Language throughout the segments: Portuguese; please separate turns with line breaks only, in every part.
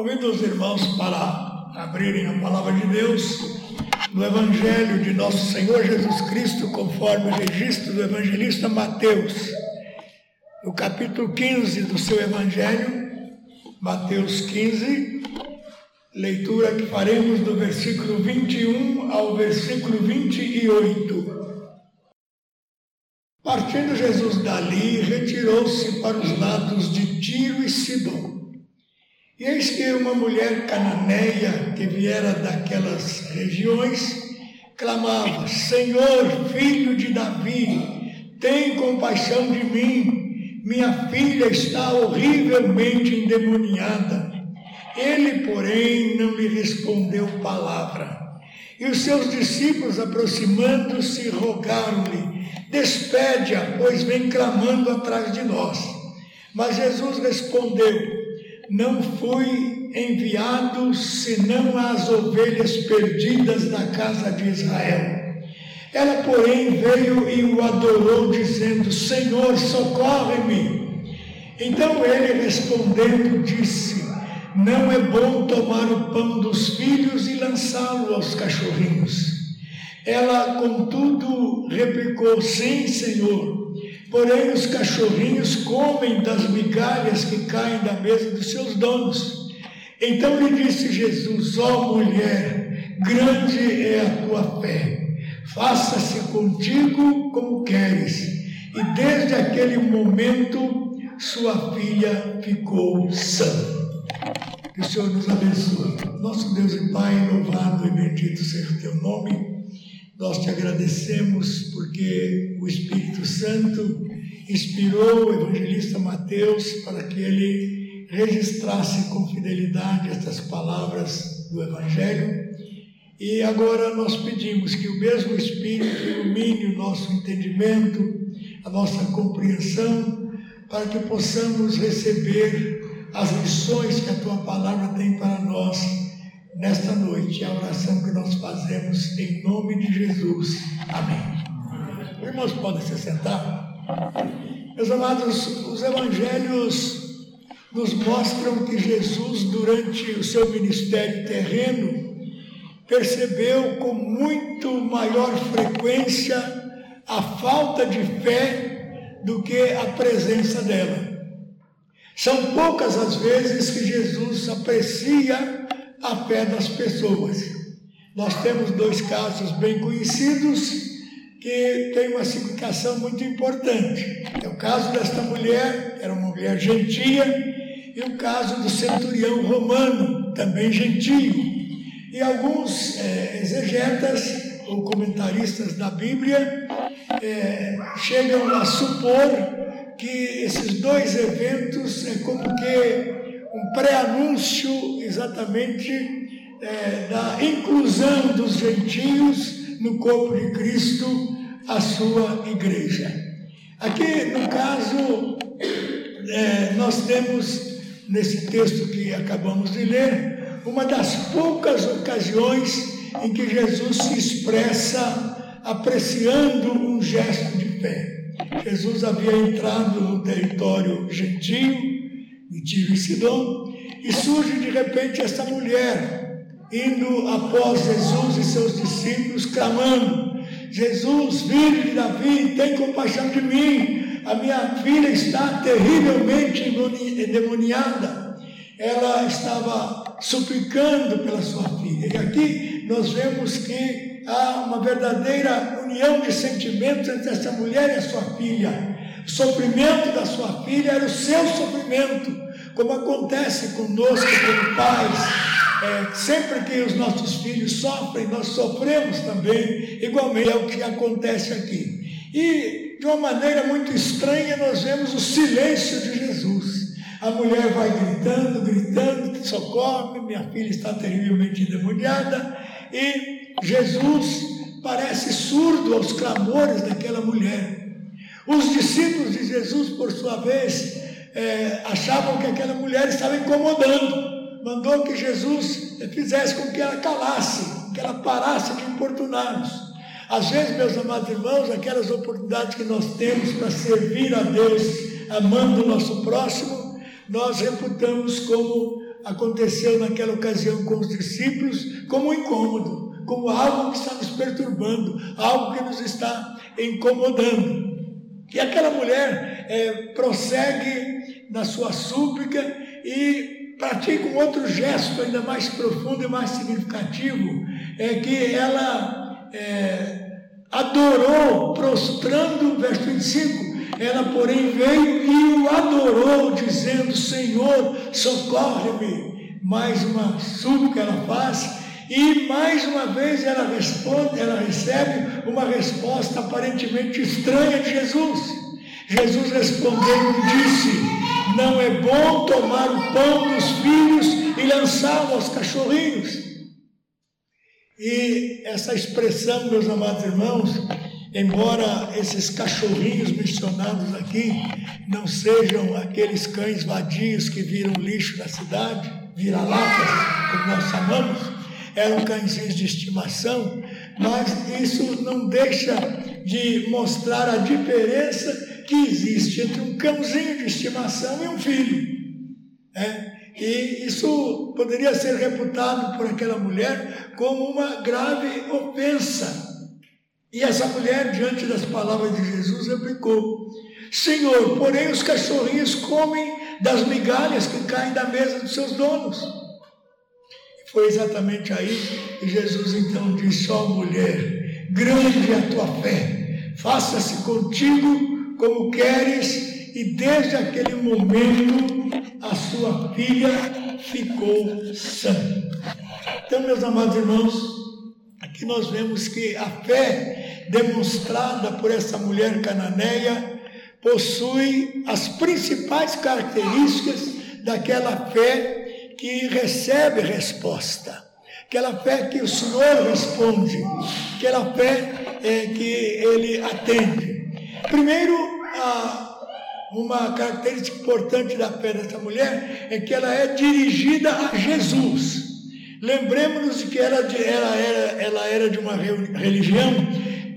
Convido os irmãos para abrirem a palavra de Deus no Evangelho de nosso Senhor Jesus Cristo, conforme o registro do evangelista Mateus, no capítulo 15 do seu Evangelho, Mateus 15, leitura que faremos do versículo 21 ao versículo 28. Partindo Jesus dali, retirou-se para os lados de Tiro e Sidom. E eis que uma mulher cananeia que viera daquelas regiões clamava: Senhor, filho de Davi, tem compaixão de mim, minha filha está horrivelmente endemoniada. Ele, porém, não lhe respondeu palavra. E os seus discípulos, aproximando-se, rogaram-lhe: Despede-a, pois vem clamando atrás de nós. Mas Jesus respondeu: não fui enviado senão às ovelhas perdidas da casa de Israel. Ela, porém, veio e o adorou, dizendo: Senhor, socorre-me. Então ele, respondendo, disse: Não é bom tomar o pão dos filhos e lançá-lo aos cachorrinhos. Ela, contudo, replicou: Sim, Senhor Porém, os cachorrinhos comem das migalhas que caem da mesa dos seus donos. Então lhe disse Jesus: Ó oh, mulher, grande é a tua fé, faça-se contigo como queres. E desde aquele momento, sua filha ficou sã. Que o Senhor nos abençoe. Nosso Deus e Pai, louvado e bendito seja o teu nome. Nós te agradecemos porque o Espírito Santo inspirou o evangelista Mateus para que ele registrasse com fidelidade estas palavras do Evangelho. E agora nós pedimos que o mesmo Espírito ilumine o nosso entendimento, a nossa compreensão, para que possamos receber as lições que a tua palavra tem para nós nesta noite, a oração que nós fazemos em nome de Jesus. Amém. Irmãos, podem se sentar. Meus amados, os evangelhos nos mostram que Jesus, durante o seu ministério terreno, percebeu com muito maior frequência a falta de fé do que a presença dela. São poucas as vezes que Jesus aprecia a fé das pessoas. Nós temos dois casos bem conhecidos que têm uma significação muito importante. É o caso desta mulher, era uma mulher gentia, e o caso do centurião romano, também gentio. E alguns é, exegetas ou comentaristas da Bíblia é, chegam a supor que esses dois eventos é como que um pré-anúncio exatamente é, da inclusão dos gentios no corpo de Cristo, a sua igreja. Aqui, no caso, é, nós temos, nesse texto que acabamos de ler, uma das poucas ocasiões em que Jesus se expressa apreciando um gesto de fé. Jesus havia entrado no território gentio, de Tiro e Sidom, e surge de repente essa mulher indo após Jesus e seus discípulos, clamando: Jesus, filho de Davi, tem compaixão de mim, a minha filha está terrivelmente endemoniada. Ela estava suplicando pela sua filha. E aqui nós vemos que há uma verdadeira união de sentimentos entre essa mulher e a sua filha. O sofrimento da sua filha era o seu sofrimento, como acontece conosco como pais. É, sempre que os nossos filhos sofrem, nós sofremos também, igualmente é o que acontece aqui. E de uma maneira muito estranha, nós vemos o silêncio de Jesus. A mulher vai gritando, gritando, socorre, minha filha está terrivelmente endemoniada, e Jesus parece surdo aos clamores daquela mulher. Os discípulos de Jesus, por sua vez, é, achavam que aquela mulher estava incomodando. Mandou que Jesus fizesse com que ela calasse, que ela parasse de importuná-los. Às vezes, meus amados irmãos, aquelas oportunidades que nós temos para servir a Deus, amando o nosso próximo, nós reputamos como aconteceu naquela ocasião com os discípulos como um incômodo, como algo que está nos perturbando, algo que nos está incomodando. E aquela mulher é, prossegue na sua súplica e pratica um outro gesto ainda mais profundo e mais significativo, é que ela é, adorou, prostrando, verso 25, ela, porém, veio e o adorou, dizendo: Senhor, socorre-me. Mais uma súplica ela faz, e mais uma vez ela responde, ela recebe uma resposta aparentemente estranha de Jesus. Jesus respondeu e disse: Não é bom tomar o pão dos filhos e lançá-lo aos cachorrinhos. E essa expressão, meus amados irmãos, embora esses cachorrinhos mencionados aqui não sejam aqueles cães vadios que viram lixo na cidade, vira-latas, como nós chamamos, eram cãezinhos de estimação, mas isso não deixa de mostrar a diferença que existe entre um cãozinho de estimação e um filho. É? E isso poderia ser reputado por aquela mulher como uma grave ofensa e essa mulher, diante das palavras de Jesus, replicou: Senhor, porém os cachorrinhos comem das migalhas que caem da mesa dos seus donos. Foi exatamente aí que Jesus então disse: Ó oh, mulher, grande é a tua fé, faça-se contigo como queres. E desde aquele momento a sua filha ficou sã. Então, meus amados irmãos, aqui nós vemos que a fé demonstrada por essa mulher cananeia possui as principais características daquela fé que recebe resposta, aquela fé que o Senhor responde, aquela fé é, que ele atende. Primeiro, a, uma característica importante da fé dessa mulher é que ela é dirigida a Jesus. Lembremos-nos de que ela, ela, era, ela era de uma religião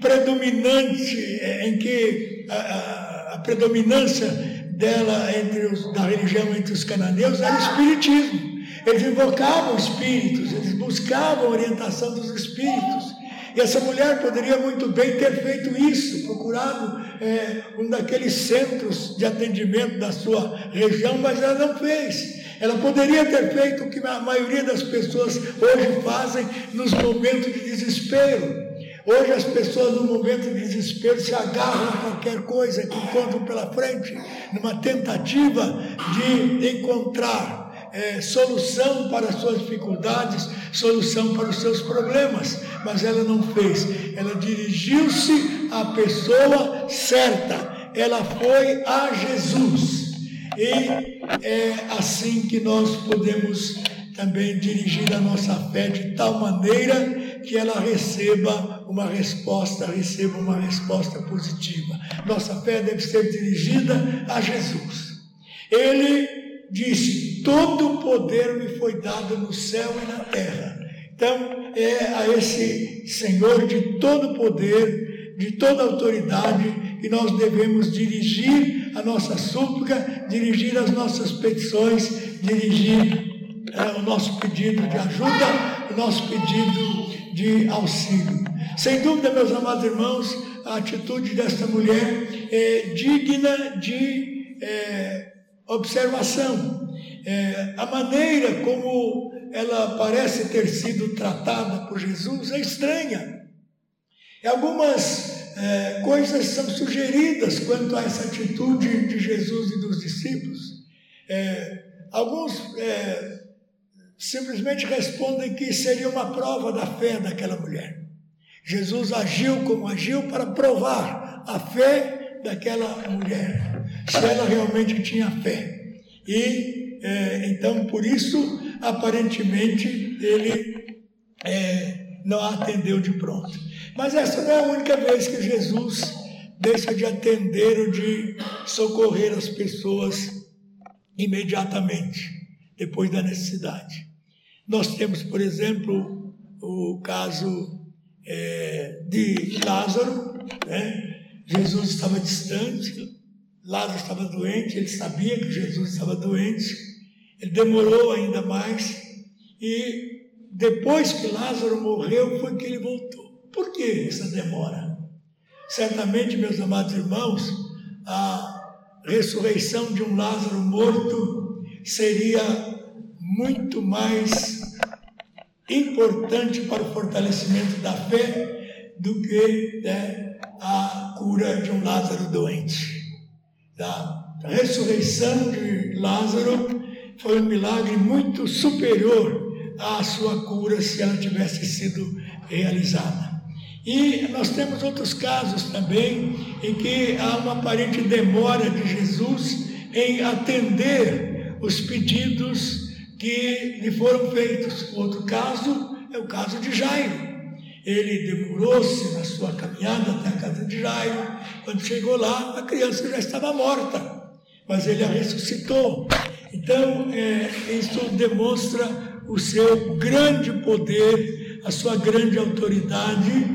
predominante, é, em que a, a, a predominância dela entre os, da religião entre os cananeus era o espiritismo. Eles invocavam espíritos, eles buscavam a orientação dos espíritos. E essa mulher poderia muito bem ter feito isso, procurado é, um daqueles centros de atendimento da sua região, mas ela não fez. Ela poderia ter feito o que a maioria das pessoas hoje fazem nos momentos de desespero Hoje as pessoas, no momento de desespero, se agarram a qualquer coisa que encontram pela frente, numa tentativa de encontrar é, solução para as suas dificuldades, solução para os seus problemas. Mas ela não fez. Ela dirigiu-se à pessoa certa. Ela foi a Jesus. E é assim que nós podemos também dirigir a nossa fé de tal maneira que ela receba uma resposta, receba uma resposta positiva. Nossa fé deve ser dirigida a Jesus. Ele disse: Todo o poder me foi dado no céu e na terra. Então, é a esse Senhor de todo poder, de toda autoridade, que nós devemos dirigir a nossa súplica, dirigir as nossas petições, dirigir é, o nosso pedido de ajuda, o nosso pedido de auxílio. Sem dúvida, meus amados irmãos, a atitude desta mulher é digna de é, observação. É, a maneira como ela parece ter sido tratada por Jesus é estranha. Algumas é, coisas são sugeridas quanto a essa atitude de Jesus e dos discípulos. É, alguns é, simplesmente respondem que seria uma prova da fé daquela mulher. Jesus agiu como agiu para provar a fé daquela mulher, se ela realmente tinha fé. E é, então, por isso, aparentemente, ele é, não a atendeu de pronto. Mas essa não é a única vez que Jesus deixa de atender ou de socorrer as pessoas imediatamente, depois da necessidade. Nós temos, por exemplo, o caso é, de Lázaro. Né? Jesus estava distante, Lázaro estava doente, ele sabia que Jesus estava doente, Ele demorou ainda mais e depois que Lázaro morreu foi que ele voltou. Por que essa demora? Certamente, meus amados irmãos, a ressurreição de um Lázaro morto seria muito mais importante para o fortalecimento da fé do que né, a cura de um Lázaro doente. A ressurreição de Lázaro foi um milagre muito superior à sua cura se ela tivesse sido realizada. E nós temos outros casos também em que há uma aparente demora de Jesus em atender os pedidos que lhe foram feitos. Outro caso é o caso de Jairo. Ele demorou-se na sua caminhada até a casa de Jairo. Quando chegou lá, a criança já estava morta, mas ele a ressuscitou. Então, é, isso demonstra o seu grande poder, a sua grande autoridade,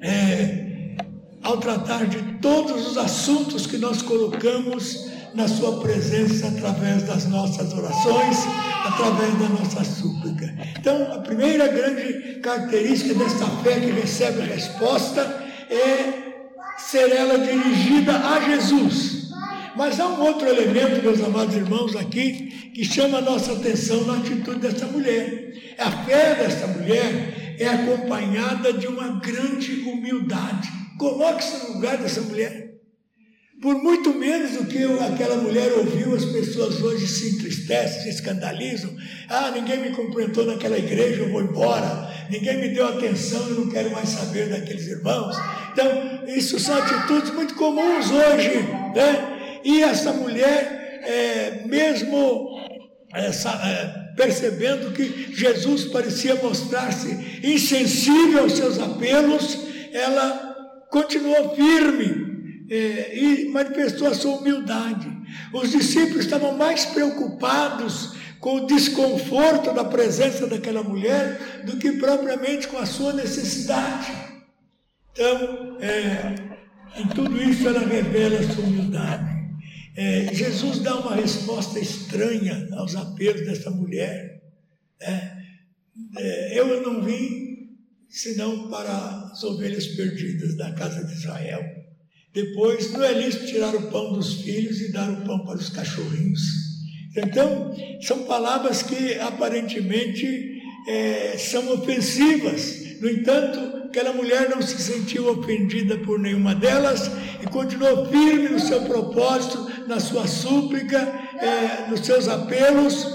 é, ao tratar de todos os assuntos que nós colocamos na Sua presença através das nossas orações, através da nossa súplica. Então, a primeira grande característica desta fé que recebe resposta é ser ela dirigida a Jesus. Mas há um outro elemento, meus amados irmãos, aqui, que chama a nossa atenção na atitude dessa mulher. A fé dessa mulher é acompanhada de uma grande humildade. Coloque-se no lugar dessa mulher. Por muito menos do que aquela mulher ouviu, as pessoas hoje se entristecem, se escandalizam. Ah, ninguém me cumprimentou naquela igreja, eu vou embora. Ninguém me deu atenção, eu não quero mais saber daqueles irmãos. Então, isso são atitudes muito comuns hoje, né? E essa mulher, é, mesmo essa, é, percebendo que Jesus parecia mostrar-se insensível aos seus apelos, ela continuou firme é, e manifestou a sua humildade. Os discípulos estavam mais preocupados com o desconforto da presença daquela mulher do que propriamente com a sua necessidade. Então, é, em tudo isso ela revela a sua humildade. É, Jesus dá uma resposta estranha aos apelos dessa mulher. Né? É, eu não vim senão para as ovelhas perdidas da casa de Israel. Depois, não é lícito tirar o pão dos filhos e dar o pão para os cachorrinhos. Então, são palavras que aparentemente é, são ofensivas. No entanto, aquela mulher não se sentiu ofendida por nenhuma delas e continuou firme no seu propósito, na sua súplica, é, nos seus apelos,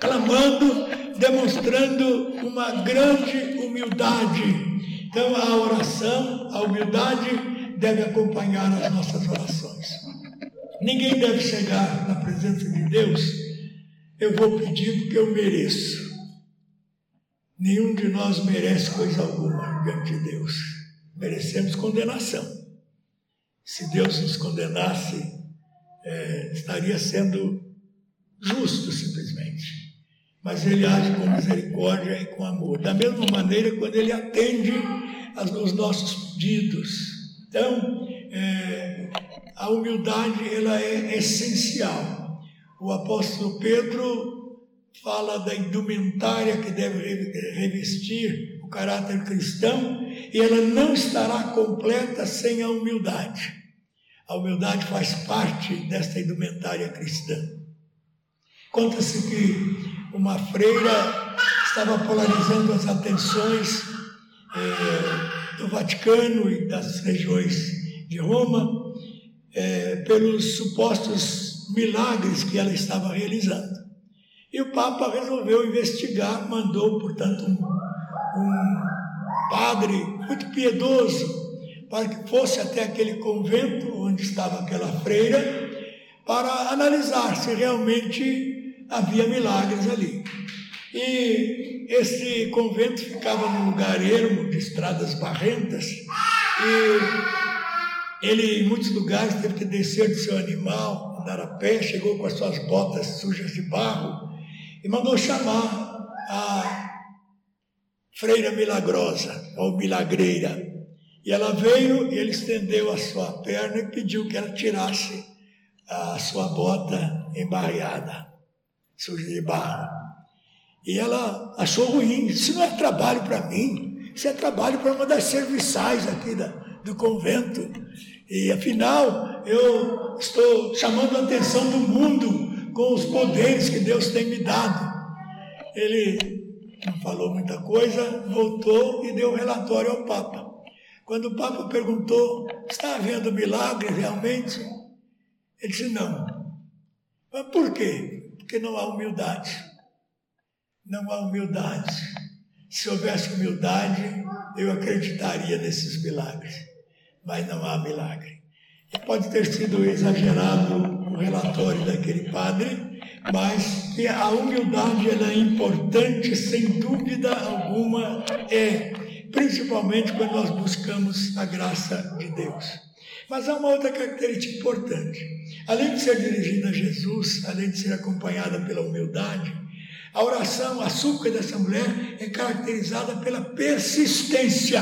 clamando, demonstrando uma grande humildade. Então, a oração, a humildade deve acompanhar as nossas orações. Ninguém deve chegar na presença de Deus, eu vou pedir porque eu mereço. Nenhum de nós merece coisa alguma diante de Deus. Merecemos condenação. Se Deus nos condenasse, é, estaria sendo justo simplesmente. Mas Ele age com misericórdia e com amor. Da mesma maneira, quando Ele atende aos nossos pedidos. Então, é, a humildade ela é essencial. O apóstolo Pedro fala da indumentária que deve revestir o caráter cristão e ela não estará completa sem a humildade. A humildade faz parte desta indumentária cristã. Conta-se que uma freira estava polarizando as atenções eh, do Vaticano e das regiões de Roma eh, pelos supostos milagres que ela estava realizando. E o Papa resolveu investigar, mandou, portanto, um, um padre muito piedoso para que fosse até aquele convento onde estava aquela freira, para analisar se realmente havia milagres ali. E esse convento ficava num lugar ermo, de estradas barrentas, e ele, em muitos lugares, teve que descer do seu animal, andar a pé, chegou com as suas botas sujas de barro, e mandou chamar a freira milagrosa, ou milagreira. E ela veio e ele estendeu a sua perna e pediu que ela tirasse a sua bota embarreada. suja de barro. E ela achou ruim, isso não é trabalho para mim, isso é trabalho para uma das serviçais aqui da, do convento. E afinal, eu estou chamando a atenção do mundo com os poderes que Deus tem me dado. Ele não falou muita coisa, voltou e deu um relatório ao Papa. Quando o Papa perguntou: está havendo milagre realmente? Ele disse: não. Mas por quê? Porque não há humildade. Não há humildade. Se houvesse humildade, eu acreditaria nesses milagres. Mas não há milagre. E pode ter sido exagerado o relatório daquele padre, mas a humildade ela é importante, sem dúvida alguma, é, principalmente quando nós buscamos a graça de Deus. Mas há uma outra característica importante. Além de ser dirigida a Jesus, além de ser acompanhada pela humildade, a oração, a súplica dessa mulher é caracterizada pela persistência.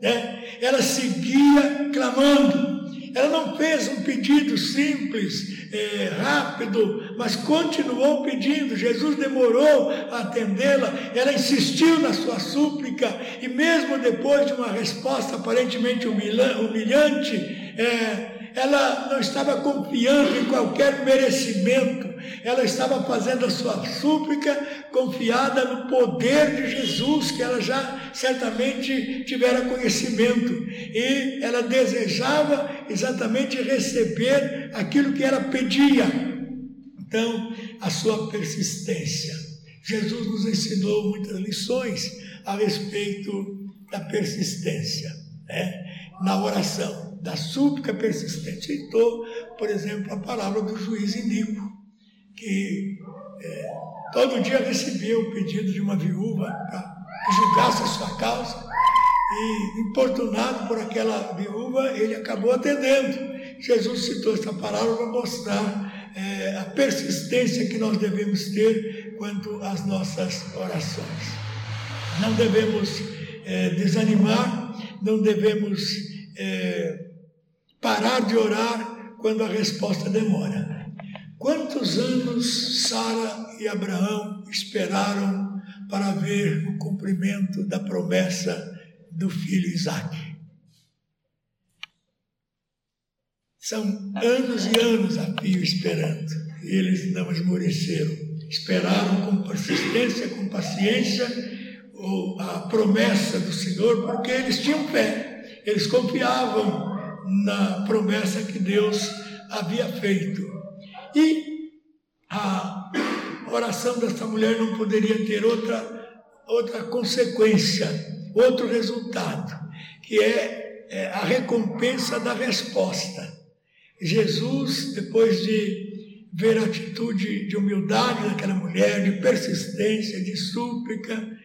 Né? Ela seguia clamando, ela não fez um pedido simples, é, rápido, mas continuou pedindo. Jesus demorou a atendê-la, ela insistiu na sua súplica, e mesmo depois de uma resposta aparentemente humilhante, é, ela não estava confiando em qualquer merecimento, ela estava fazendo a sua súplica confiada no poder de Jesus, que ela já certamente tivera conhecimento, e ela desejava exatamente receber aquilo que ela pedia. Então, a sua persistência. Jesus nos ensinou muitas lições a respeito da persistência, né? Na oração, da súplica persistente. Citou, por exemplo, a palavra do juiz Inico, que é, todo dia recebia o pedido de uma viúva para que julgasse a sua causa, e importunado por aquela viúva, ele acabou atendendo. Jesus citou essa palavra para mostrar é, a persistência que nós devemos ter quanto às nossas orações. Não devemos é, desanimar, não devemos é, parar de orar quando a resposta demora. Quantos anos Sara e Abraão esperaram para ver o cumprimento da promessa do filho Isaac? São anos e anos a fio esperando. E eles não esmoreceram. Esperaram com persistência, com paciência, a promessa do Senhor, porque eles tinham fé. Eles confiavam na promessa que Deus havia feito. E a oração dessa mulher não poderia ter outra, outra consequência, outro resultado, que é, é a recompensa da resposta. Jesus, depois de ver a atitude de humildade daquela mulher, de persistência, de súplica,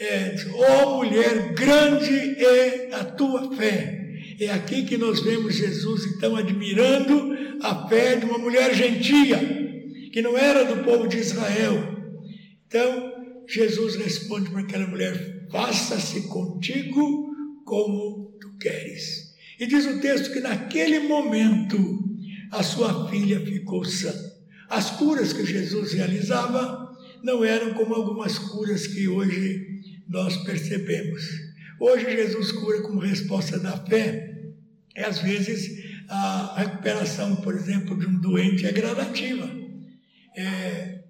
é, oh mulher, grande é a tua fé. É aqui que nós vemos Jesus então admirando a fé de uma mulher gentia, que não era do povo de Israel. Então, Jesus responde para aquela mulher: Faça-se contigo como tu queres. E diz o texto que naquele momento a sua filha ficou sã. As curas que Jesus realizava não eram como algumas curas que hoje nós percebemos. Hoje Jesus cura como resposta da fé. E às vezes a recuperação, por exemplo, de um doente é gradativa. É,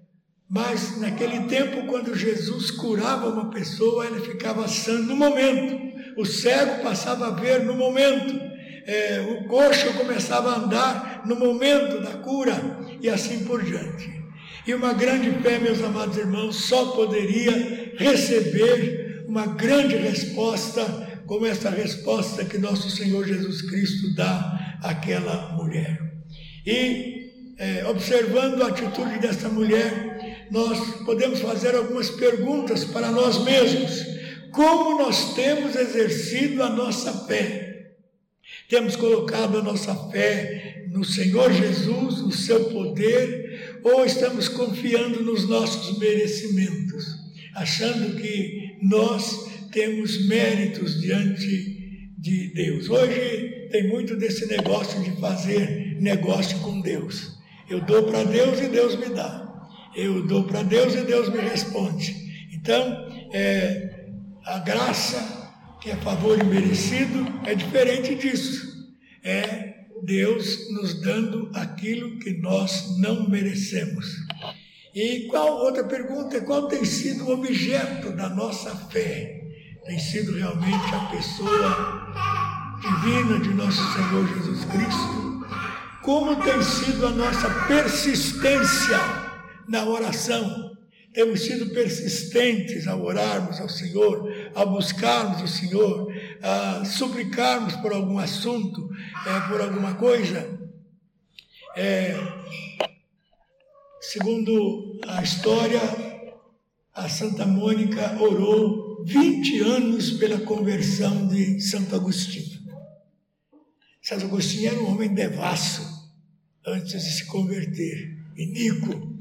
mas naquele tempo, quando Jesus curava uma pessoa, ele ficava sã no momento. O cego passava a ver no momento. É, o coxo começava a andar no momento da cura e assim por diante. E uma grande fé, meus amados irmãos, só poderia receber uma grande resposta, como essa resposta que nosso Senhor Jesus Cristo dá aquela mulher. E é, observando a atitude dessa mulher, nós podemos fazer algumas perguntas para nós mesmos. Como nós temos exercido a nossa fé? Temos colocado a nossa fé no Senhor Jesus, no seu poder, ou estamos confiando nos nossos merecimentos, achando que nós temos méritos diante de Deus? Hoje tem muito desse negócio de fazer negócio com Deus. Eu dou para Deus e Deus me dá. Eu dou para Deus e Deus me responde. Então, é, a graça, que é favor imerecido, é diferente disso. É Deus nos dando aquilo que nós não merecemos. E qual outra pergunta? Qual tem sido o objeto da nossa fé? Tem sido realmente a pessoa divina de nosso Senhor Jesus Cristo? Como tem sido a nossa persistência na oração? Temos sido persistentes a orarmos ao Senhor, a buscarmos o Senhor, a suplicarmos por algum assunto, é, por alguma coisa. É, segundo a história, a Santa Mônica orou 20 anos pela conversão de Santo Agostinho. Santo Agostinho era um homem devasso antes de se converter, iníquo.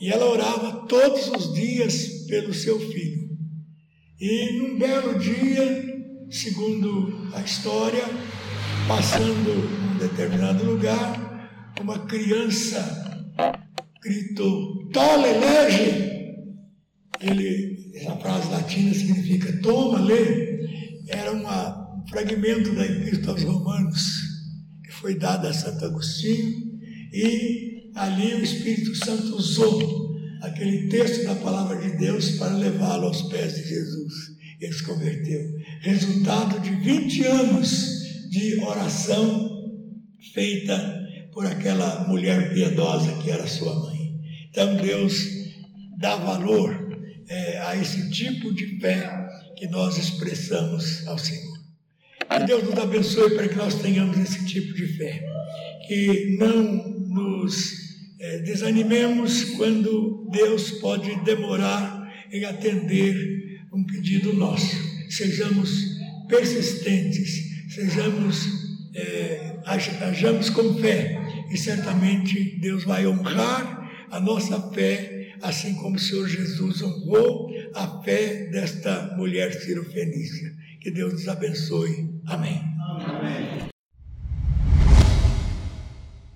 E ela orava todos os dias pelo seu filho. E num belo dia, segundo a história, passando num determinado lugar, uma criança gritou: Tole, lege! Ele, essa frase latina significa toma, lê. Era uma fragmento da Epístola aos Romanos, que foi dada a Santo Agostinho, e ali o Espírito Santo usou aquele texto da palavra de Deus para levá-lo aos pés de Jesus. Ele se converteu. Resultado de 20 anos de oração feita por aquela mulher piedosa que era sua mãe. Então Deus dá valor é, a esse tipo de fé que nós expressamos ao Senhor. Que Deus nos abençoe para que nós tenhamos esse tipo de fé. Que não nos é, desanimemos quando Deus pode demorar em atender um pedido nosso. Sejamos persistentes, sejamos, é, ajamos com fé e certamente Deus vai honrar a nossa fé, assim como o Senhor Jesus honrou a fé desta mulher cirofenícia. Que Deus nos abençoe. Amém. Amém.